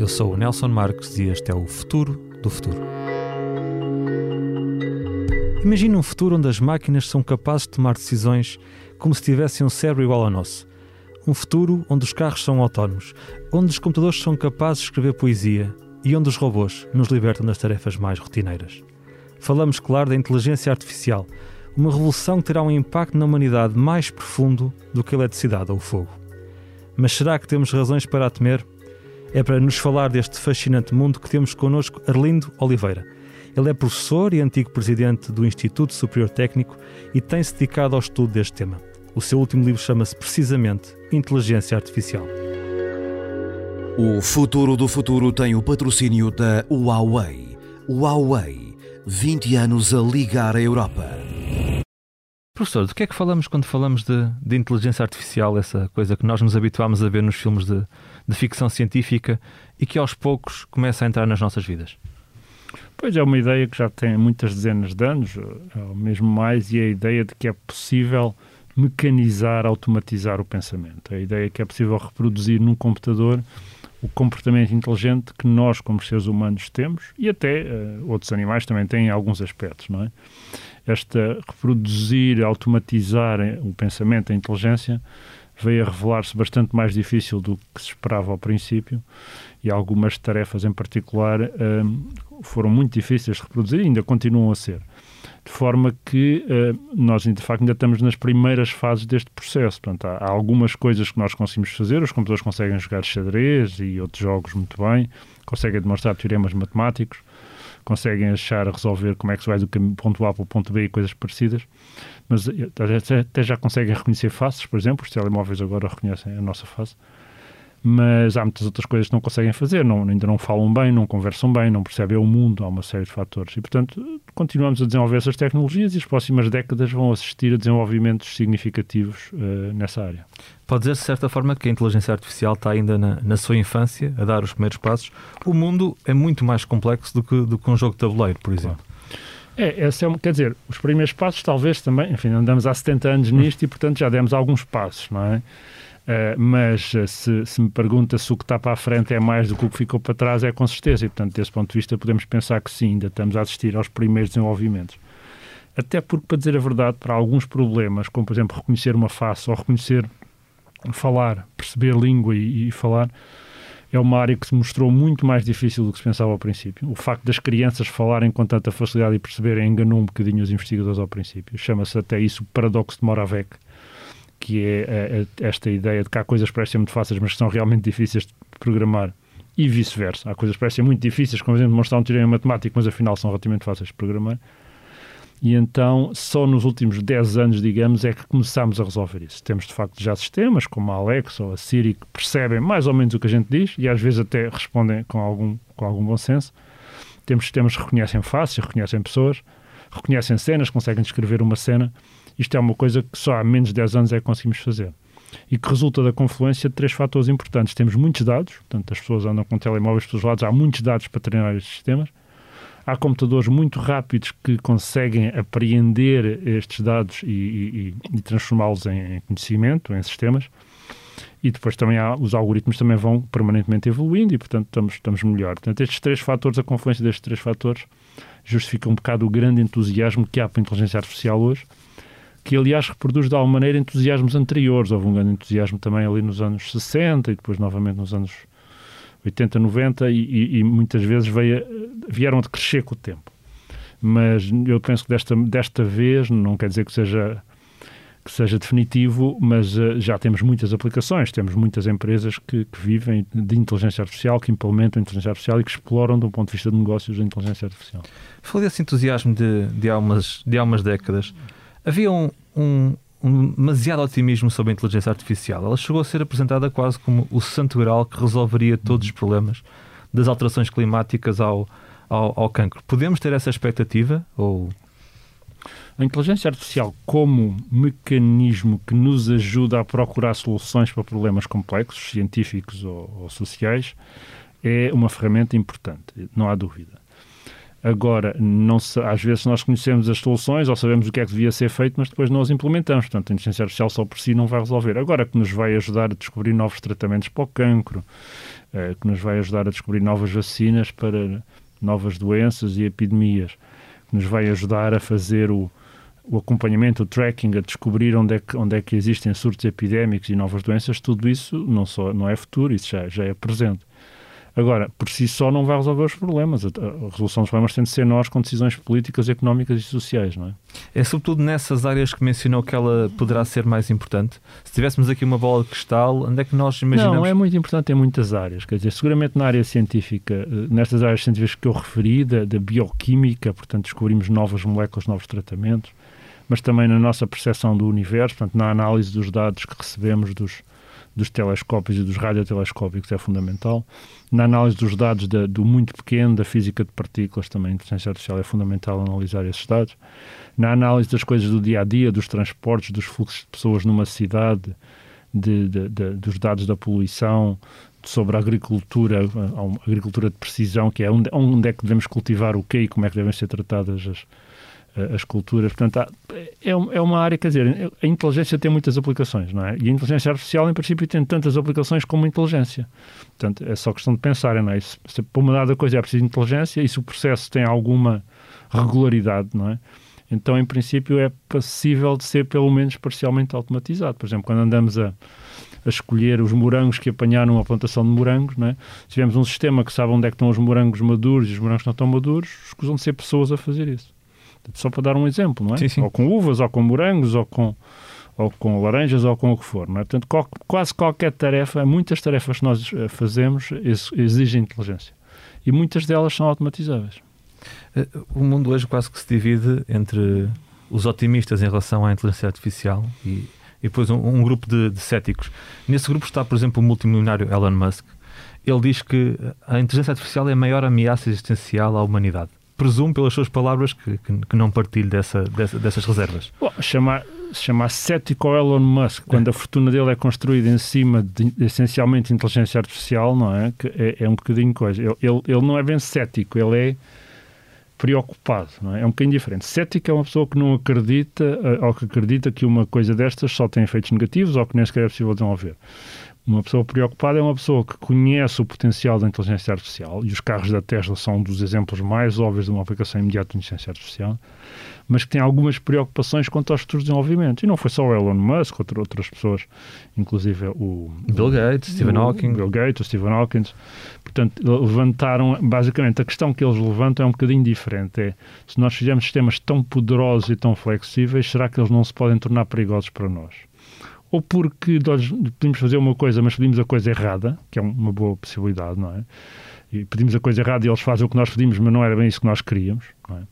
eu sou o Nelson Marques e este é o Futuro do Futuro. Imagina um futuro onde as máquinas são capazes de tomar decisões como se tivessem um cérebro igual ao nosso. Um futuro onde os carros são autónomos, onde os computadores são capazes de escrever poesia e onde os robôs nos libertam das tarefas mais rotineiras. Falamos, claro, da inteligência artificial, uma revolução que terá um impacto na humanidade mais profundo do que a eletricidade ou o fogo. Mas será que temos razões para a temer? É para nos falar deste fascinante mundo que temos connosco Arlindo Oliveira ele é professor e antigo presidente do Instituto Superior Técnico e tem-se dedicado ao estudo deste tema. O seu último livro chama-se precisamente Inteligência Artificial. O futuro do futuro tem o patrocínio da Huawei. Huawei, 20 anos a ligar a Europa. Professor, do que é que falamos quando falamos de, de inteligência artificial, essa coisa que nós nos habituámos a ver nos filmes de, de ficção científica e que aos poucos começa a entrar nas nossas vidas? Pois é uma ideia que já tem muitas dezenas de anos, ou mesmo mais, e é a ideia de que é possível mecanizar, automatizar o pensamento. A ideia é que é possível reproduzir num computador o comportamento inteligente que nós, como seres humanos, temos e até uh, outros animais também têm alguns aspectos, não é? Esta reproduzir, automatizar o pensamento, a inteligência, veio a revelar-se bastante mais difícil do que se esperava ao princípio e algumas tarefas em particular um, foram muito difíceis de reproduzir e ainda continuam a ser. De forma que uh, nós, de facto, ainda estamos nas primeiras fases deste processo. Portanto, há, há, algumas coisas que nós conseguimos fazer, os computadores conseguem jogar xadrez e outros jogos muito bem, conseguem demonstrar teoremas matemáticos, conseguem achar, resolver como é que se vai do ponto A para o ponto B e coisas parecidas, mas eh, até já conseguem reconhecer faces, por exemplo, os telemóveis agora reconhecem a nossa face mas há muitas outras coisas que não conseguem fazer, não, ainda não falam bem, não conversam bem, não percebem o mundo, há uma série de fatores. E, portanto, continuamos a desenvolver essas tecnologias e as próximas décadas vão assistir a desenvolvimentos significativos uh, nessa área. Pode dizer, de certa forma, que a inteligência artificial está ainda na, na, sua infância, a dar os primeiros passos. O mundo é muito mais complexo do que, do que um jogo de tabuleiro, por exemplo. É, essa é, quer dizer, os primeiros passos talvez também, enfim, andamos há 70 anos nisto e, portanto, já demos alguns passos, não é? Uh, mas uh, se, se, me pergunta se o que está para a frente é mais do que o que ficou para trás, é com certeza. E, portanto, desse ponto de vista, podemos pensar que sim, ainda estamos a assistir aos primeiros desenvolvimentos. Até porque, para dizer a verdade, para alguns problemas, como por exemplo reconhecer uma face ou reconhecer, falar, perceber língua e, e falar, é uma área que se mostrou muito mais difícil do que se pensava ao princípio. O facto das crianças falarem com tanta facilidade e perceberem enganou um bocadinho os investigadores ao princípio. Chama-se até isso o paradoxo de Moravec que é, é, é esta ideia de que há coisas que parecem muito fáceis, mas que são realmente difíceis de programar, e vice-versa. Há coisas que parecem muito difíceis, como, por exemplo, demonstrar um teorema matemático, mas afinal são relativamente fáceis de programar. E então, só nos últimos 10 anos, digamos, é que começámos a resolver isso. Temos, de facto, já sistemas como a Alexa ou a Siri que percebem mais ou menos o que a gente diz e às vezes até respondem com algum, com algum bom senso. Temos sistemas que reconhecem faces, reconhecem pessoas, reconhecem cenas, conseguem descrever uma cena isto é uma coisa que só há menos de 10 anos é que conseguimos fazer. E que resulta da confluência de três fatores importantes. Temos muitos dados, portanto, as pessoas andam com telemóveis pelos lados, há muitos dados para treinar estes sistemas. Há computadores muito rápidos que conseguem apreender estes dados e, e, e transformá-los em, conhecimento, em sistemas e depois também há, os algoritmos também vão permanentemente evoluindo e, portanto, estamos, estamos melhor. Portanto, estes três fatores, a confluência destes três fatores, justifica um bocado o grande entusiasmo que há para a inteligência artificial hoje que aliás reproduz de alguma maneira entusiasmos anteriores. Houve um grande entusiasmo também ali nos anos 60 e depois novamente nos anos 80, 90 e, e, muitas vezes veio, vieram a crescer com o tempo. Mas eu penso que desta, desta vez, não quer dizer que seja que seja definitivo, mas uh, já temos muitas aplicações, temos muitas empresas que, que, vivem de inteligência artificial, que implementam inteligência artificial e que exploram, do ponto de vista de negócios, a inteligência artificial. Falei desse entusiasmo de, de, há, umas, de há umas décadas. Havia um, um, um demasiado otimismo sobre a inteligência artificial. Ela chegou a ser apresentada quase como o santo grau que resolveria todos os problemas, das alterações climáticas ao, ao, ao cancro. Podemos ter essa expectativa? Ou... A inteligência artificial, como mecanismo que nos ajuda a procurar soluções para problemas complexos, científicos ou, ou sociais, é uma ferramenta importante, não há dúvida. Agora, não se, às vezes nós conhecemos as soluções ou sabemos o que é que devia ser feito, mas depois não as implementamos. Portanto, a inteligência artificial só por si não vai resolver. Agora, que nos vai ajudar a descobrir novos tratamentos para o cancro, eh, que nos vai ajudar a descobrir novas vacinas para novas doenças e epidemias, que nos vai ajudar a fazer o, o acompanhamento, o tracking, a descobrir onde é, que, onde é que existem surtos epidémicos e novas doenças, tudo isso não, só, não é futuro, isso já, já é presente. Agora, por si só não vai resolver os problemas. A, resolução dos problemas tem de ser nós com decisões políticas, económicas e sociais, não é? É sobretudo nessas áreas que mencionou que ela poderá ser mais importante. Se tivéssemos aqui uma bola de cristal, onde é que nós imaginamos? Não, é muito importante em muitas áreas. Quer dizer, seguramente na área científica, eh, nestas áreas científicas que eu referi, da, da bioquímica, portanto, descobrimos novas moléculas, novos tratamentos, mas também na nossa percepção do universo, portanto, na análise dos dados que recebemos dos, dos telescópios e dos radiotelescópicos é fundamental. Na análise dos dados da, do muito pequeno, da física de partículas, também a inteligência artificial é fundamental analisar esses dados. Na análise das coisas do dia a dia, dos transportes, dos fluxos de pessoas numa cidade, de, de, de, dos dados da poluição, sobre a agricultura, a agricultura de precisão, que é onde, onde é que devemos cultivar o quê e como é que devem ser tratadas as, as culturas. Portanto, há, é, é uma área, quer dizer, a inteligência tem muitas aplicações, não é? E a inteligência artificial, em princípio, tem tantas aplicações como a inteligência. Portanto, é só questão de pensar, não é? Se, se para uma dada coisa é preciso inteligência e se o processo tem alguma regularidade, não é? Então, em princípio, é passível de ser pelo menos parcialmente automatizado. Por exemplo, quando andamos a, a escolher os morangos que apanharam a plantação de morangos, não é? se tivermos um sistema que sabe onde é que estão os morangos maduros e os morangos não estão maduros, escusam de ser pessoas a fazer isso. Só para dar um exemplo, não é? Sim, sim. Ou com uvas, ou com morangos, ou com, ou com laranjas, ou com o que for. Não é? Portanto, qual, quase qualquer tarefa, muitas tarefas que nós eh, fazemos exigem inteligência. E muitas delas são automatizáveis. Eh, o mundo hoje quase que se divide entre os otimistas em relação à inteligência artificial e, e depois um, um grupo de, de, céticos. Nesse grupo está, por exemplo, o multimilionário Elon Musk. Ele diz que a inteligência artificial é a maior ameaça existencial à humanidade presumo pelas suas palavras que, que, que não partilhe dessa, dessa, dessas reservas. Bom, chamar, chamar cético Elon Musk, quando é. a fortuna dele é construída em cima de essencialmente inteligência artificial, não é? Que é, é um bocadinho coisa. Ele, ele, ele, não é bem cético, ele é preocupado, não é? É um bocadinho diferente. Cético é uma pessoa que não acredita, eh, ou que acredita que uma coisa destas só tem efeitos negativos ou que nem sequer é possível desenvolver. Uma pessoa preocupada é uma pessoa que conhece o potencial da inteligência artificial, e os carros da Tesla são um dos exemplos mais óbvios de uma aplicação imediata de inteligência artificial, mas que tem algumas preocupações quanto aos futuros desenvolvimentos. E não foi só o Elon Musk, outras pessoas, inclusive o Bill Gates, Stephen Hawking. Bill Gates, o Stephen Hawking. Portanto, levantaram, basicamente, a questão que eles levantam é um bocadinho diferente. É, se nós fizermos sistemas tão poderosos e tão flexíveis, será que eles não se podem tornar perigosos para nós? Ou porque nós pedimos fazer uma coisa, mas pedimos a coisa errada, que é uma boa possibilidade, não é? E pedimos a coisa errada e eles fazem o que nós pedimos, mas não era bem isso que nós queríamos, não é?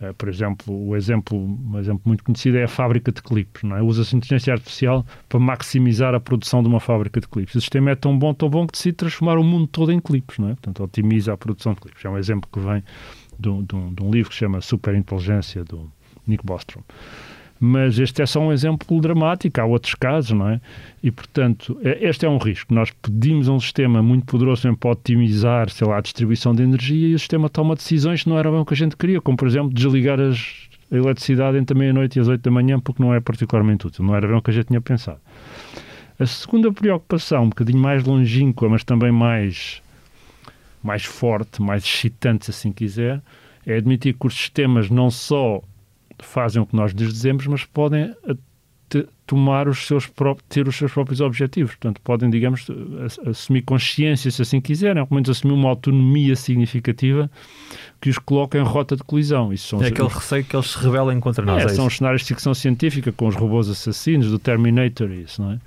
Uh, por exemplo, o exemplo, um exemplo muito conhecido é a fábrica de clipes. É? Usa-se inteligência artificial para maximizar a produção de uma fábrica de clipes. O sistema é tão bom, tão bom que decide transformar o mundo todo em clipes. É? Portanto, otimiza a produção de clipes. É um exemplo que vem de um, de um, de um livro que se chama Superinteligência, do Nick Bostrom mas este é só um exemplo dramático, há outros casos, não é? E, portanto, é, este é um risco. Nós pedimos um sistema muito poderoso para otimizar, sei lá, a distribuição de energia e o sistema toma decisões que não eram o que a gente queria, como, por exemplo, desligar as, a eletricidade entre a meia-noite e as oito da manhã, porque não é particularmente útil, não era bem o que a gente tinha pensado. A segunda preocupação, um bocadinho mais longínqua, mas também mais, mais forte, mais excitante, se assim quiser, é admitir que os sistemas não só fazem o que nós lhes dizemos, mas podem tomar os seus próprios, ter os seus próprios objetivos. Portanto, podem, digamos, assumir consciência, se assim quiserem, ou pelo menos assumir uma autonomia significativa que os coloca em rota de colisão. Isso são é aquele receio que eles se rebelem contra nós. É, é são os cenários de ficção científica, com os robôs assassinos, do Terminator e isso, não é?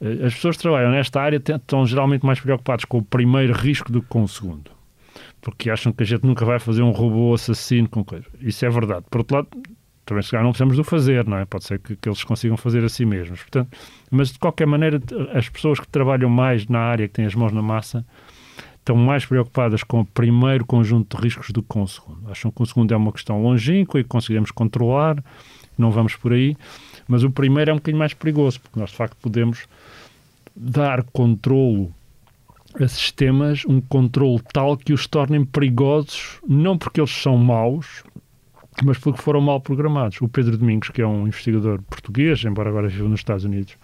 Eh, as pessoas que trabalham nesta área estão geralmente mais preocupadas com o primeiro risco do que com o segundo. Porque acham que a gente nunca vai fazer um robô assassino com coisa. Isso é verdade. Por outro lado, também se calhar não precisamos do fazer, não é? Pode ser que, que, eles consigam fazer a si mesmos. Portanto, mas de qualquer maneira, as pessoas que trabalham mais na área, que têm as mãos na massa, estão mais preocupadas com o primeiro conjunto de riscos do que com o segundo. Acham que o segundo é uma questão longínqua e que conseguiremos controlar, não vamos por aí, mas o primeiro é um bocadinho mais perigoso, porque nós de facto podemos dar controlo a sistemas um controle tal que os tornem perigosos, não porque eles são maus, mas porque foram mal programados. O Pedro Domingos, que é um investigador português, embora agora viva nos Estados Unidos,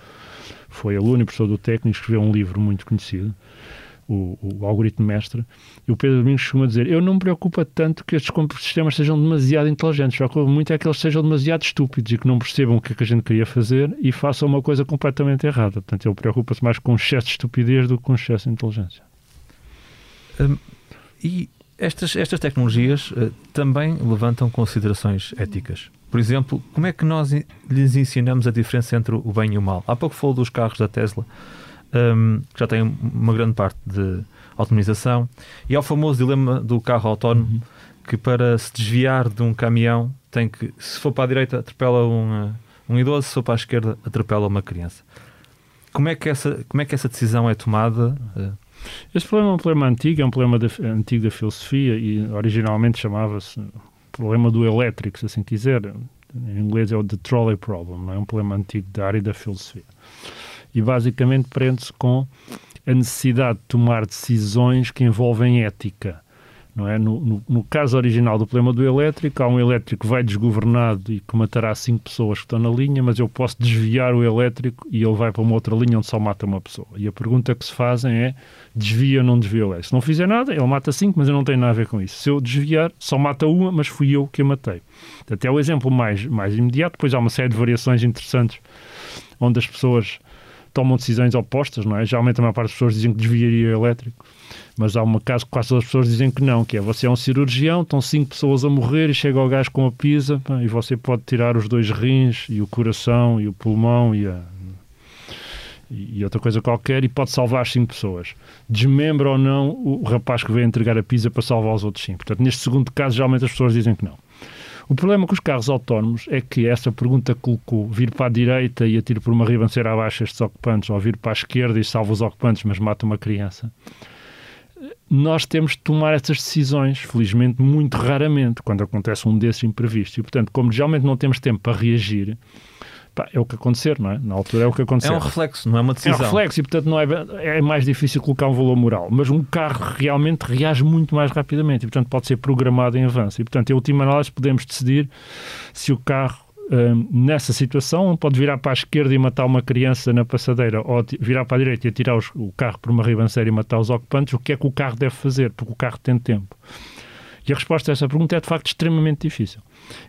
foi aluno e professor do técnico, escreveu um livro muito conhecido, o, o, algoritmo mestre, e o Pedro Domingos costuma dizer: Eu não me preocupa tanto que estes sistemas sejam demasiado inteligentes, preocupa muito é que eles sejam demasiado estúpidos e que não percebam o que é que a gente queria fazer e façam uma coisa completamente errada. Portanto, ele preocupa-se mais com um excesso de estupidez do que com um excesso de inteligência. Hum, e estas, estas tecnologias uh, também levantam considerações éticas. Por exemplo, como é que nós lhes ensinamos a diferença entre o bem e o mal? Há pouco falou dos carros da Tesla, um, que já têm uma grande parte de autonomização, e há o famoso dilema do carro autónomo, uhum. que para se desviar de um caminhão tem que, se for para a direita, atropela um, um idoso, se for para a esquerda, atropela uma criança. Como é que essa, como é que essa decisão é tomada? Este problema é um problema antigo, é um problema antigo da filosofia e originalmente chamava-se problema do elétrico, se assim quiser. Em inglês é o The Trolley Problem, é um problema antigo da área da filosofia. E basicamente prende-se com a necessidade de tomar decisões que envolvem ética. Não é? No, no, no, caso original do problema do elétrico, há um elétrico que vai desgovernado e que matará cinco pessoas que estão na linha, mas eu posso desviar o elétrico e ele vai para uma outra linha onde só mata uma pessoa. E a pergunta que se fazem é: desvia ou não desvia o elétrico? Se não fizer nada, ele mata cinco, mas eu não tenho nada a ver com isso. Se eu desviar, só mata uma, mas fui eu que a matei. Até é o exemplo mais, mais imediato. Depois há uma série de variações interessantes onde as pessoas tomam decisões opostas, não é? Geralmente a maior parte das pessoas dizem que desviaria elétrico mas há um caso que quase todas as pessoas dizem que não, que é você é um cirurgião, estão cinco pessoas a morrer e chega o gajo com a pá, e você pode tirar os dois rins e o coração e o pulmão e a, e outra coisa qualquer e pode salvar as cinco pessoas. Desmembra ou não o rapaz que veio entregar a pizza para salvar os outros cinco. Portanto, neste segundo caso, geralmente as pessoas dizem que não. O problema com os carros autónomos é que essa pergunta colocou vir para a direita e atira por uma ribanceira abaixo estes ocupantes, ou vir para a esquerda e salva os ocupantes, mas mata uma criança nós temos de tomar essas decisões, felizmente, muito raramente, quando acontece um desses imprevistos. E, portanto, como geralmente não temos tempo para reagir, pá, é o que acontecer, não é? Na altura é o que acontecer. É um reflexo, não é uma decisão. É um reflexo e, portanto, não é, é mais difícil colocar um valor moral. Mas um carro realmente reage muito mais rapidamente e, portanto, pode ser programado em avanço. E, portanto, em última análise, podemos decidir se o carro Hum, nessa situação, pode virar para a esquerda e matar uma criança na passadeira, ou virar para a direita e atirar os, o carro por uma ribanceira e matar os ocupantes, o que é que o carro deve fazer? Porque o carro tem tempo. E a resposta a essa pergunta é de facto extremamente difícil.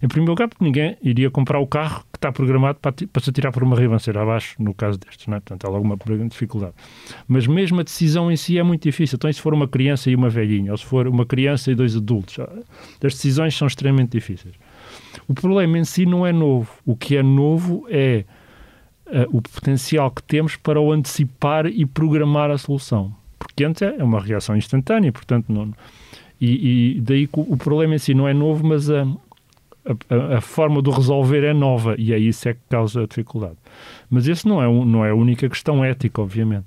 Em primeiro lugar, porque ninguém iria comprar o carro que está programado para, para se atirar por uma ribanceira abaixo, no caso destes, não é? Portanto, há alguma dificuldade. Mas mesmo a decisão em si é muito difícil. Então, se for uma criança e uma velhinha, ou se for uma criança e dois adultos, as decisões são extremamente difíceis. O problema em si não é novo. O que é novo é uh, o potencial que temos para o antecipar e programar a solução. Porque antes é uma reação instantânea, portanto, não. E, e daí o problema em si não é novo, mas a, a, a, forma de resolver é nova e é isso é que causa a dificuldade. Mas isso não é, não é a única questão ética, obviamente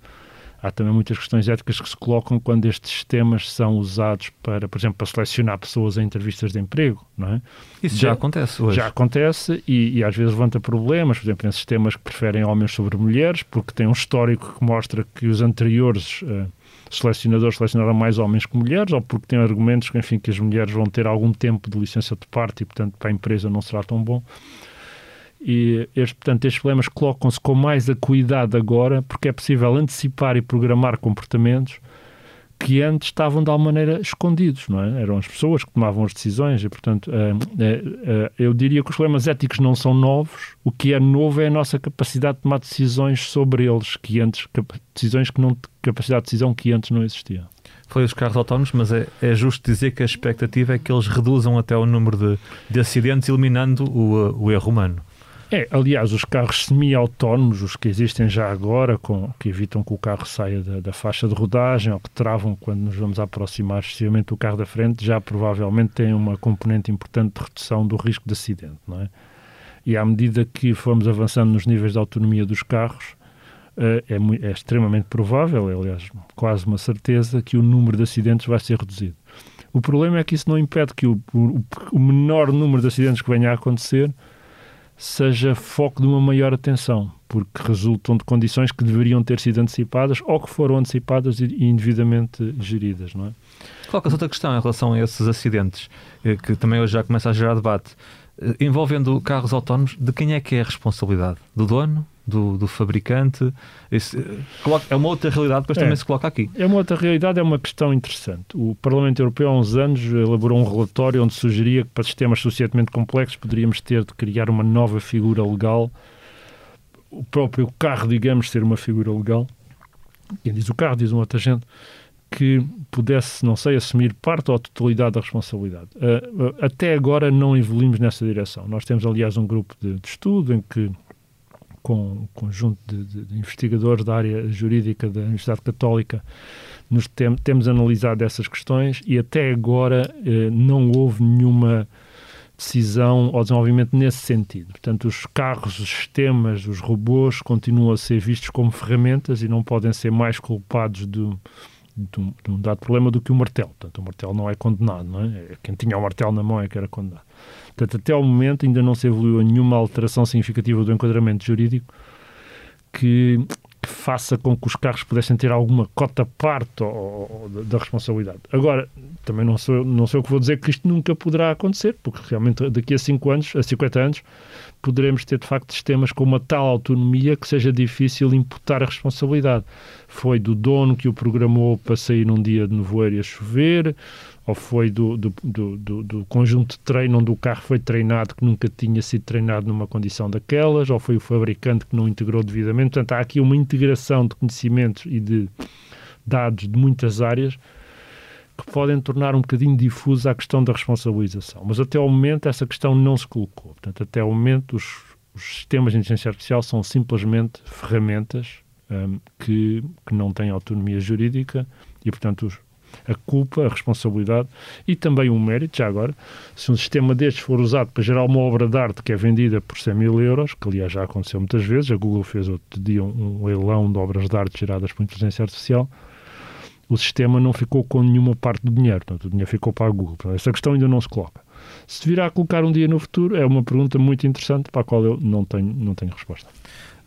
há também muitas questões éticas que se colocam quando estes sistemas são usados para, por exemplo, para selecionar pessoas em entrevistas de emprego, não é? Isso já, já acontece hoje. Já acontece e, e, às vezes levanta problemas, por exemplo, em sistemas que preferem homens sobre mulheres, porque tem um histórico que mostra que os anteriores uh, selecionadores selecionaram mais homens que mulheres, ou porque tem argumentos que, enfim, que as mulheres vão ter algum tempo de licença de parte e, portanto, para a empresa não será tão bom. E, este, portanto, estes problemas colocam-se com mais acuidade agora, porque é possível antecipar e programar comportamentos que antes estavam de alguma maneira escondidos, não é? Eram as pessoas que tomavam as decisões e, portanto, uh, uh, uh, eu diria que os problemas éticos não são novos. O que é novo é a nossa capacidade de tomar decisões sobre eles, que antes decisões que não capacidade de decisão que antes não existia. Foi os carros autónomos, mas é, é justo dizer que a expectativa é que eles reduzam até o número de, de acidentes, eliminando o, o erro humano. É, aliás, os carros semi-autónomos, os que existem já agora, com, que evitam que o carro saia da, da, faixa de rodagem ou que travam quando nos vamos aproximar excessivamente do carro da frente, já provavelmente têm uma componente importante de redução do risco de acidente, não é? E à medida que formos avançando nos níveis de autonomia dos carros, eh, é, é extremamente provável, é, aliás, quase uma certeza, que o número de acidentes vai ser reduzido. O problema é que isso não impede que o, o, o menor número de acidentes que venha a acontecer seja foco de uma maior atenção, porque resultam de condições que deveriam ter sido antecipadas ou que foram antecipadas e indevidamente geridas, não é? Coloca-se outra questão em relação a esses acidentes, eh, que também hoje já começa a gerar debate. Eh, envolvendo carros autónomos, de quem é que é a responsabilidade? Do dono? Do, do fabricante? Esse, é uma outra realidade, depois é, também se coloca aqui. É uma outra realidade, é uma questão interessante. O Parlamento Europeu, há uns anos, elaborou um relatório onde sugeria que para sistemas suficientemente complexos poderíamos ter de criar uma nova figura legal. O próprio carro, digamos, ser uma figura legal. Quem diz o carro, diz um outro agente que pudesse, não sei, assumir parte ou a totalidade da responsabilidade. Uh, até agora não evoluímos nessa direção. Nós temos, aliás, um grupo de, de estudo em que, com um conjunto de, de, de, investigadores da área jurídica da Universidade Católica, nos tem, temos analisado essas questões e até agora uh, não houve nenhuma decisão ou desenvolvimento nesse sentido. Portanto, os carros, os sistemas, os robôs continuam a ser vistos como ferramentas e não podem ser mais culpados do de um, dado problema do que o martelo. Portanto, o martelo não é condenado, não é? é? Quem tinha o martelo na mão é que era condenado. Portanto, até ao momento ainda não se evoluiu nenhuma alteração significativa do enquadramento jurídico que faça com que os carros pudessem ter alguma cota parte ou, ou, da responsabilidade. Agora, também não sou, não sou o que vou dizer que isto nunca poderá acontecer, porque realmente daqui a 5 anos, a 50 anos, poderemos ter de facto sistemas com uma tal autonomia que seja difícil imputar a responsabilidade. Foi do dono que o programou para sair num dia de nevoeiro e a chover, ou foi do, do, do, do, conjunto de treino onde o carro foi treinado que nunca tinha sido treinado numa condição daquelas, ou foi o fabricante que não integrou devidamente. Portanto, há aqui uma integração de conhecimentos e de dados de muitas áreas que podem tornar um bocadinho difusa a questão da responsabilização. Mas até ao momento essa questão não se colocou. Portanto, até ao momento os, os sistemas de inteligência artificial são simplesmente ferramentas um, que, que não têm autonomia jurídica e, portanto, os, a culpa, a responsabilidade e também o um mérito, já agora, se um sistema destes for usado para gerar uma obra de arte que é vendida por 100 mil euros, que aliás já aconteceu muitas vezes, a Google fez outro dia um, um leilão de obras de arte geradas por inteligência artificial, o sistema não ficou com nenhuma parte do dinheiro, portanto, o dinheiro ficou para a Google. Portanto, essa questão ainda não se coloca. Se virá a colocar um dia no futuro, é uma pergunta muito interessante para a qual eu não tenho, não tenho resposta.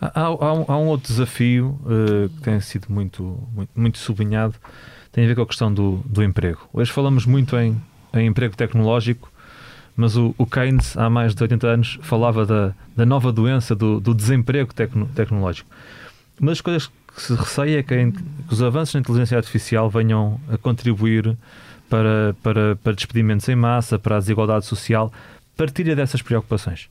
Há, há, há um, outro desafio uh, que tem sido muito, muito, muito, sublinhado, tem a ver com a questão do, do emprego. Hoje falamos muito em, em emprego tecnológico, mas o, o, Keynes, há mais de 80 anos, falava da, da nova doença do, do desemprego tecno, tecnológico. Uma das coisas que se receia é que, que, os avanços na inteligência artificial venham a contribuir para, para, para despedimentos em massa, para a desigualdade social. Partilha dessas preocupações?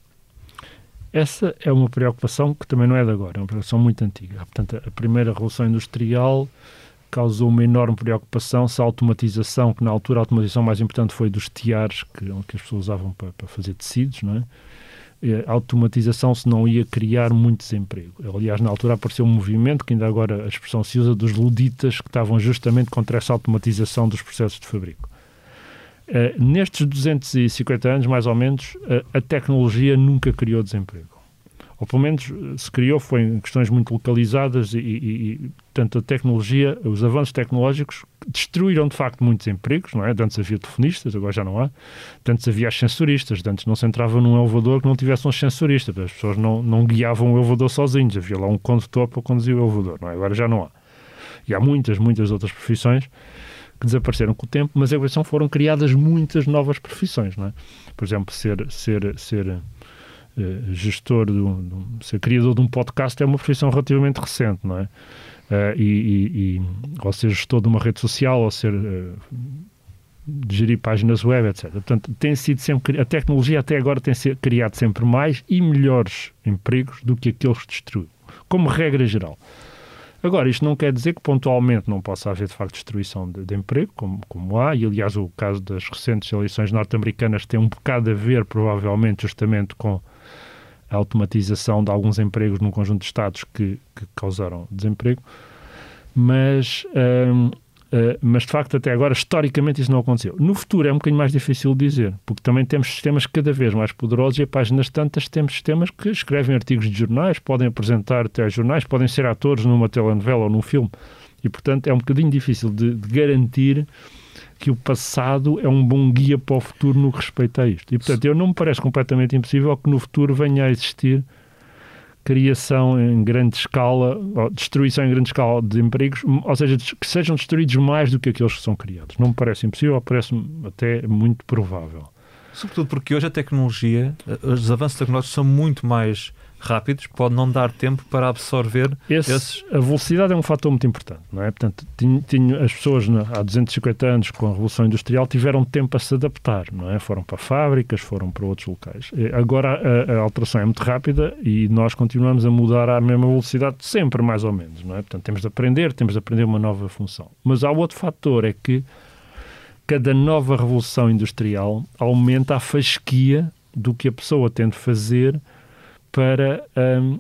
Essa é uma preocupação que também não é de agora, é uma preocupação muito antiga. Portanto, a primeira revolução industrial causou uma enorme preocupação se a automatização, que na altura a automatização mais importante foi dos tiares que, que as pessoas usavam para, para fazer tecidos, não é? a automatização se não ia criar muito desemprego. Aliás, na altura apareceu um movimento, que ainda agora a expressão se usa, dos luditas, que estavam justamente contra essa automatização dos processos de fabrico. Uh, nestes 250 anos, mais ou menos, uh, a tecnologia nunca criou desemprego ou pelo menos eh, se criou, foi em questões muito localizadas e, e, e tanto a tecnologia, os avanços tecnológicos destruíram de facto muitos empregos, não é? Antes havia telefonistas, agora já não há. Antes havia ascensoristas, antes não se entrava num elevador que não tivesse um ascensorista, as pessoas não, não guiavam o elevador sozinhos, havia lá um condutor para conduzir o elevador, não é? Agora já não há. E há muitas, muitas outras profissões que desapareceram com o tempo, mas a evolução foram criadas muitas novas profissões, não é? Por exemplo, ser, ser, ser uh, gestor, de um, ser criador de um podcast é uma profissão relativamente recente, não é? Uh, e, e, e, ou ser gestor de uma rede social, ou ser uh, gerir páginas web, etc. Portanto, tem sido sempre a tecnologia até agora tem sido criado sempre mais e melhores empregos do que aqueles que destruiu, como regra geral. Agora, isto não quer dizer que pontualmente não possa haver de facto destruição de, de emprego, como, como há, e aliás o caso das recentes eleições norte-americanas tem um bocado a ver, provavelmente, justamente com a automatização de alguns empregos num conjunto de Estados que, que causaram desemprego, mas, hum, uh, mas de facto até agora, historicamente, isso não aconteceu. No futuro é um bocadinho mais difícil dizer, porque também temos sistemas cada vez mais poderosos e a páginas tantas temos sistemas que escrevem artigos de jornais, podem apresentar jornais, podem ser atores numa telenovela ou num filme, e portanto é um bocadinho difícil de, de garantir que o passado é um bom guia para o futuro no que respeita a isto. E, portanto, eu não me parece completamente impossível que no futuro venha a existir criação em grande escala, ou destruição em grande escala de empregos, ou seja, que sejam destruídos mais do que aqueles que são criados. Não me parece impossível, parece-me até muito provável. Sobretudo porque hoje a tecnologia, os avanços tecnológicos são muito mais rápidos, pode não dar tempo para absorver Esse, esses... A velocidade é um fator muito importante, não é? Portanto, tinha, tinha, as pessoas na, há 250 anos com a Revolução Industrial tiveram tempo a se adaptar, não é? Foram para fábricas, foram para outros locais. Agora a, a alteração é muito rápida e nós continuamos a mudar à mesma velocidade sempre, mais ou menos, não é? Portanto, temos de aprender, temos de aprender uma nova função. Mas há outro fator, é que cada nova revolução industrial aumenta a fasquia do que a pessoa tem de fazer para, um,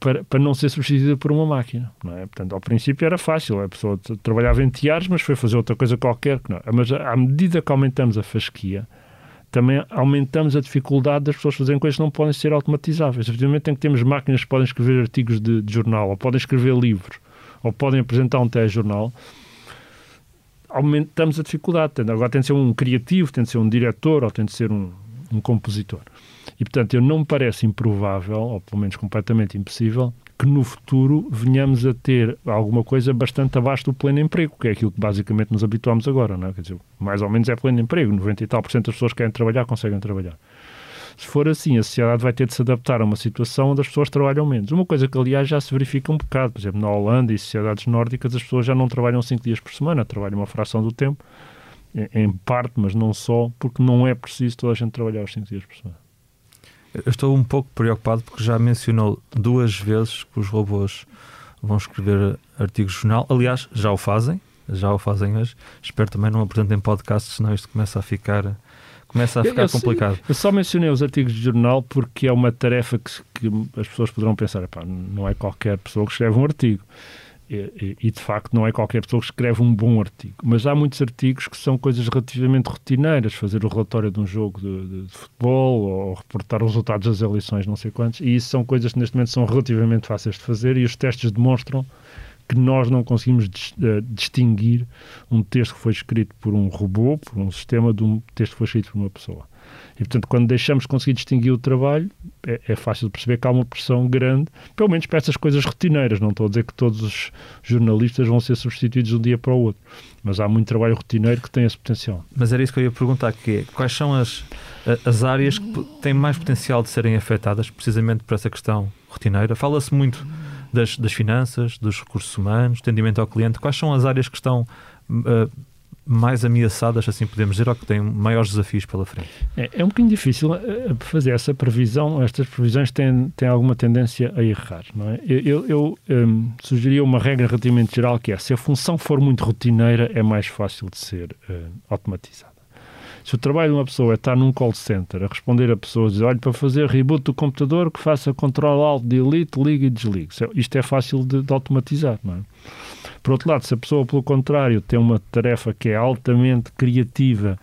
para, para não ser substituída por uma máquina. Não é? Portanto, ao princípio era fácil, a pessoa trabalhava em tiares, mas foi fazer outra coisa qualquer. Não. Mas à medida que aumentamos a fasquia, também aumentamos a dificuldade das pessoas fazerem coisas que não podem ser automatizáveis. Efetivamente, tem que termos máquinas que podem escrever artigos de, de jornal, ou podem escrever livros, ou podem apresentar um telejornal. Aumentamos a dificuldade. Agora tem de ser um criativo, tem de ser um diretor, ou tem de ser um, um compositor. E, portanto, eu não me parece improvável, ou pelo menos completamente impossível, que no futuro venhamos a ter alguma coisa bastante abaixo do pleno emprego, que é aquilo que basicamente nos habituamos agora, não é? Quer dizer, mais ou menos é pleno emprego, 90 e tal por cento das pessoas que querem trabalhar conseguem trabalhar. Se for assim, a sociedade vai ter de se adaptar a uma situação onde as pessoas trabalham menos. Uma coisa que, aliás, já se verifica um bocado. Por exemplo, na Holanda e sociedades nórdicas, as pessoas já não trabalham 5 dias por semana, trabalham uma fração do tempo, em parte, mas não só, porque não é preciso toda a gente trabalhar os 5 dias por semana. Eu estou um pouco preocupado porque já mencionou duas vezes que os robôs vão escrever artigos de jornal. Aliás, já o fazem, já o fazem hoje. Espero também não apresentem podcast, senão isto começa a ficar começa a ficar eu, eu, complicado. Eu só mencionei os artigos de jornal porque é uma tarefa que, que as pessoas poderão pensar, não é qualquer pessoa que escreve um artigo. E, e, de facto não é qualquer pessoa que escreve um bom artigo, mas há muitos artigos que são coisas relativamente rotineiras, fazer o relatório de um jogo de, de, de, futebol ou reportar os resultados das eleições, não sei quantos, e isso são coisas que neste momento são relativamente fáceis de fazer e os testes demonstram que nós não conseguimos uh, distinguir um texto que foi escrito por um robô, por um sistema, de um texto que foi escrito por uma pessoa. E, portanto, quando deixamos de conseguir distinguir o trabalho, é, é, fácil de perceber que há uma pressão grande, pelo menos para essas coisas rotineiras. Não estou a dizer que todos os jornalistas vão ser substituídos de um dia para o outro, mas há muito trabalho rotineiro que tem esse potencial. Mas era isso que eu ia perguntar, que é, quais são as, as áreas que têm mais potencial de serem afetadas precisamente por essa questão rotineira? Fala-se muito das, das finanças, dos recursos humanos, atendimento ao cliente. Quais são as áreas que estão... Uh, mais ameaçadas, assim podemos dizer, ou que têm maiores desafios pela frente? É, é um bocadinho difícil eh, fazer essa previsão. Estas previsões têm, têm alguma tendência a errar, não é? Eu, eu, eu um, sugeria uma regra relativamente geral que é, se a função for muito rotineira, é mais fácil de ser uh, automatizada. Se o trabalho de uma pessoa é estar num call center a responder a pessoas, dizer, olha, para fazer reboot do computador, que faça control alt, delete, liga e desliga. Isto é fácil de, de automatizar, não é? Por outro lado, se a pessoa, pelo contrário, tem uma tarefa que é altamente criativa,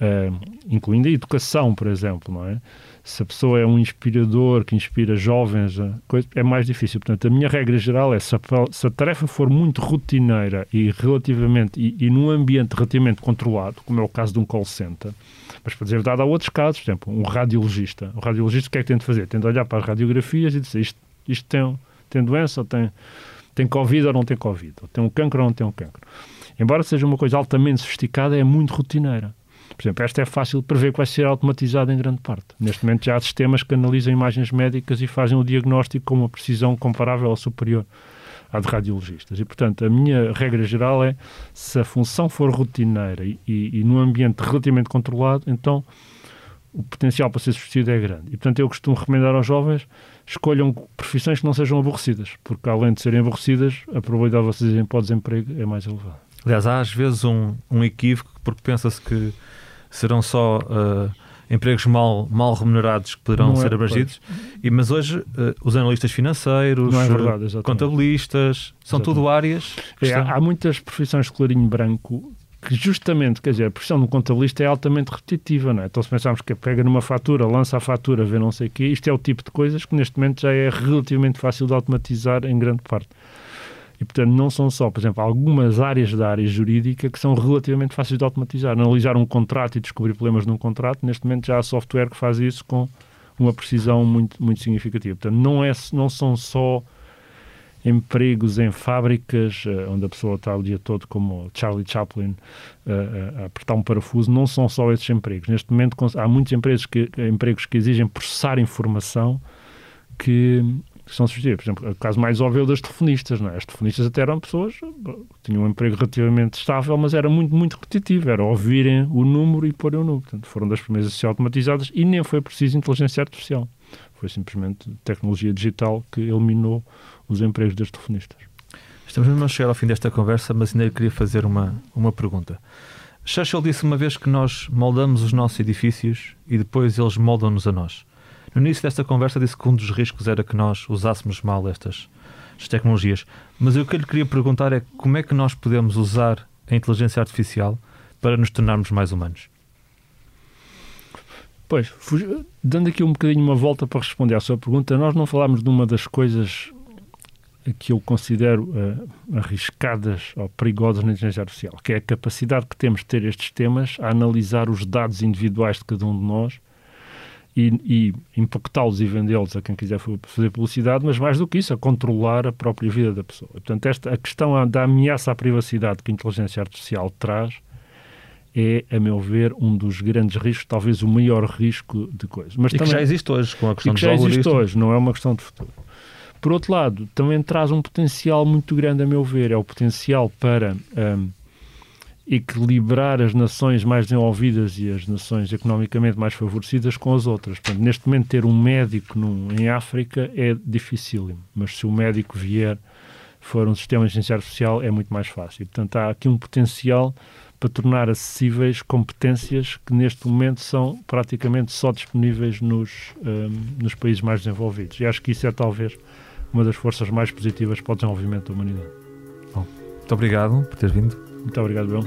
uh, incluindo a educação, por exemplo, não é? Se a pessoa é um inspirador que inspira jovens, eh, é mais difícil. Portanto, a minha regra geral é se a, se a tarefa for muito rotineira e relativamente e, e, num ambiente relativamente controlado, como é o caso de um call center, mas para dizer verdade, há outros casos, por exemplo, um radiologista. O radiologista o que é que tem de fazer? Tem de olhar para as radiografias e dizer isto, isto tem, tem doença ou tem tem Covid ou não tem Covid, ou tem um cancro ou não tem um cancro. Embora seja uma coisa altamente sofisticada, é muito rotineira. Por exemplo, esta é fácil de prever que vai ser automatizada em grande parte. Neste momento já há sistemas que analisam imagens médicas e fazem o diagnóstico com uma precisão comparável ou superior à de radiologistas. E, portanto, a minha regra geral é se a função for rotineira e, e, e num ambiente relativamente controlado, então o potencial para ser substituído é grande. E, portanto, eu costumo recomendar aos jovens escolham profissões que não sejam aborrecidas, porque além de serem aborrecidas, a probabilidade de vocês irem para o desemprego é mais elevada. Aliás, há às vezes um, um equívoco, porque pensa-se que serão só uh, empregos mal, mal remunerados que poderão não ser é, abrangidos, e, mas hoje uh, os analistas financeiros, é verdade, contabilistas, são exatamente. tudo áreas. É, há muitas profissões de colarinho branco que justamente, quer dizer, a profissão do contabilista é altamente repetitiva, não é? Então se pensarmos que pega numa fatura, lança a fatura, vê não sei o quê, isto é o tipo de coisas que neste momento já é relativamente fácil de automatizar em grande parte. E, portanto, não são só, por exemplo, algumas áreas da área jurídica que são relativamente fáceis de automatizar. Analisar um contrato e descobrir problemas num contrato, neste momento já há software que faz isso com uma precisão muito, muito significativa. Portanto, não, é, não são só empregos em fábricas, uh, onde a pessoa está o dia todo como Charlie Chaplin uh, a apertar um parafuso, não são só esses empregos. Neste momento há muitos empregos que, empregos que exigem processar informação que são substituídos. Por exemplo, o caso mais óbvio é o das telefonistas. Não é? As telefonistas até eram pessoas tinham um emprego relativamente estável, mas era muito, muito repetitivo. Era ouvirem o número e porem o número. Portanto, foram das primeiras a ser automatizadas e nem foi preciso inteligência artificial. Foi simplesmente tecnologia digital que eliminou os empregos das telefonistas. Estamos mesmo a chegar ao fim desta conversa, mas ainda queria fazer uma, uma pergunta. Churchill disse uma vez que nós moldamos os nossos edifícios e depois eles moldam-nos a nós. No início desta conversa disse que um dos riscos era que nós usássemos mal estas, estas tecnologias. Mas o que eu lhe queria perguntar é como é que nós podemos usar a inteligência artificial para nos tornarmos mais humanos? Pois, dando aqui um bocadinho uma volta para responder à sua pergunta, nós não falámos de uma das coisas que eu considero uh, arriscadas ou perigosas na inteligência artificial, que é a capacidade que temos de ter estes temas a analisar os dados individuais de cada um de nós e, e empaquetá-los e vendê-los a quem quiser fazer publicidade, mas mais do que isso, a controlar a própria vida da pessoa. Portanto, esta, a questão da ameaça à privacidade que a inteligência artificial traz é, a meu ver, um dos grandes riscos, talvez o maior risco de coisas. Mas e também, que já existe hoje com a questão e que já existe hoje, não é uma questão de futuro. Por outro lado, também traz um potencial muito grande, a meu ver, é o potencial para um, equilibrar as nações mais desenvolvidas e as nações economicamente mais favorecidas com as outras. Portanto, neste momento, ter um médico em África é dificílimo, mas se o médico vier, for um sistema de ciência artificial, é muito mais fácil. Portanto, há aqui um potencial para tornar acessíveis competências que neste momento são praticamente só disponíveis nos, um, nos países mais desenvolvidos. E acho que isso é talvez uma das forças mais positivas para o desenvolvimento da humanidade. Bom, muito obrigado por ter vindo. Muito obrigado, Bill.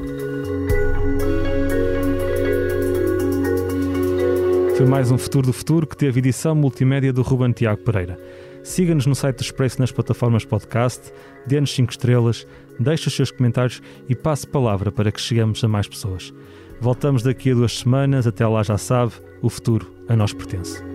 Foi mais um Futuro do Futuro que teve edição multimédia do Ruben Tiago Pereira. Siga-nos no site do Expresso nas plataformas podcast, dê-nos 5 estrelas, deixe os seus comentários e passe palavra para que cheguemos a mais pessoas. Voltamos daqui a duas semanas, até lá já sabe, o futuro a nós pertence.